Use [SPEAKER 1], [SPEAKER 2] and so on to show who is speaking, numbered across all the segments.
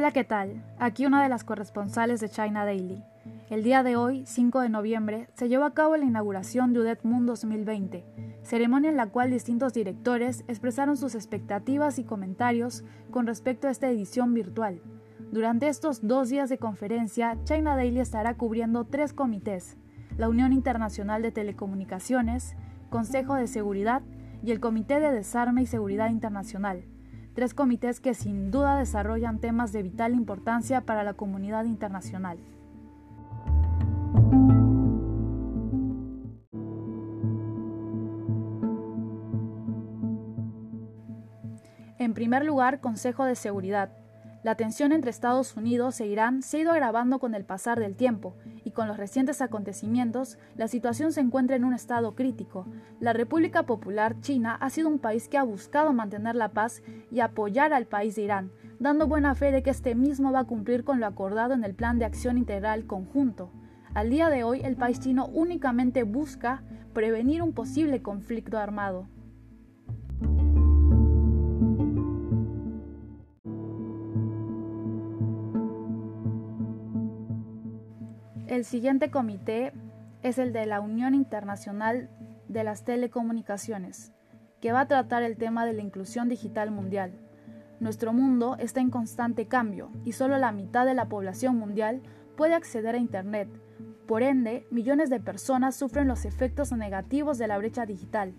[SPEAKER 1] Hola, ¿qué tal? Aquí una de las corresponsales de China Daily. El día de hoy, 5 de noviembre, se llevó a cabo la inauguración de UDET Moon 2020, ceremonia en la cual distintos directores expresaron sus expectativas y comentarios con respecto a esta edición virtual. Durante estos dos días de conferencia, China Daily estará cubriendo tres comités, la Unión Internacional de Telecomunicaciones, Consejo de Seguridad y el Comité de Desarme y Seguridad Internacional, tres comités que sin duda desarrollan temas de vital importancia para la comunidad internacional. En primer lugar, Consejo de Seguridad. La tensión entre Estados Unidos e Irán se ha ido agravando con el pasar del tiempo, y con los recientes acontecimientos, la situación se encuentra en un estado crítico. La República Popular China ha sido un país que ha buscado mantener la paz y apoyar al país de Irán, dando buena fe de que este mismo va a cumplir con lo acordado en el Plan de Acción Integral Conjunto. Al día de hoy, el país chino únicamente busca prevenir un posible conflicto armado. El siguiente comité es el de la Unión Internacional de las Telecomunicaciones, que va a tratar el tema de la inclusión digital mundial. Nuestro mundo está en constante cambio y solo la mitad de la población mundial puede acceder a Internet. Por ende, millones de personas sufren los efectos negativos de la brecha digital.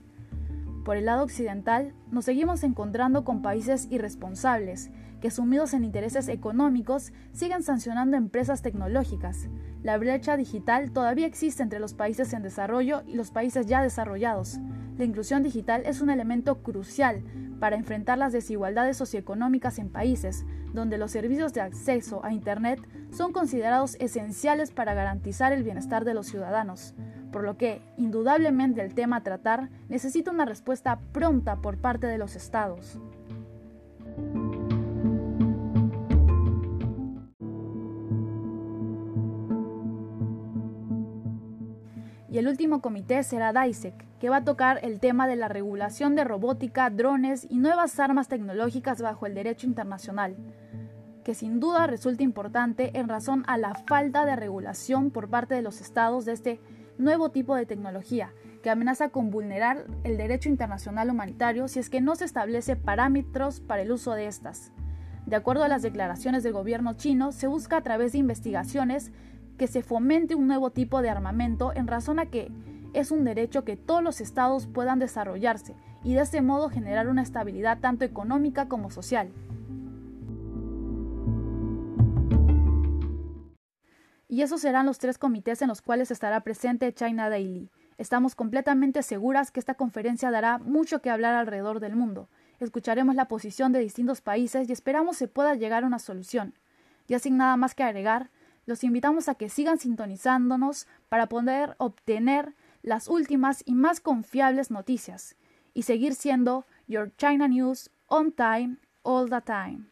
[SPEAKER 1] Por el lado occidental, nos seguimos encontrando con países irresponsables que sumidos en intereses económicos siguen sancionando empresas tecnológicas. La brecha digital todavía existe entre los países en desarrollo y los países ya desarrollados. La inclusión digital es un elemento crucial para enfrentar las desigualdades socioeconómicas en países donde los servicios de acceso a Internet son considerados esenciales para garantizar el bienestar de los ciudadanos por lo que, indudablemente, el tema a tratar necesita una respuesta pronta por parte de los estados. Y el último comité será DISEC, que va a tocar el tema de la regulación de robótica, drones y nuevas armas tecnológicas bajo el derecho internacional, que sin duda resulta importante en razón a la falta de regulación por parte de los estados de este nuevo tipo de tecnología que amenaza con vulnerar el derecho internacional humanitario si es que no se establece parámetros para el uso de estas. De acuerdo a las declaraciones del gobierno chino, se busca a través de investigaciones que se fomente un nuevo tipo de armamento en razón a que es un derecho que todos los estados puedan desarrollarse y de este modo generar una estabilidad tanto económica como social. Y esos serán los tres comités en los cuales estará presente China Daily. Estamos completamente seguras que esta conferencia dará mucho que hablar alrededor del mundo. Escucharemos la posición de distintos países y esperamos se pueda llegar a una solución. Ya sin nada más que agregar, los invitamos a que sigan sintonizándonos para poder obtener las últimas y más confiables noticias y seguir siendo Your China News on time all the time.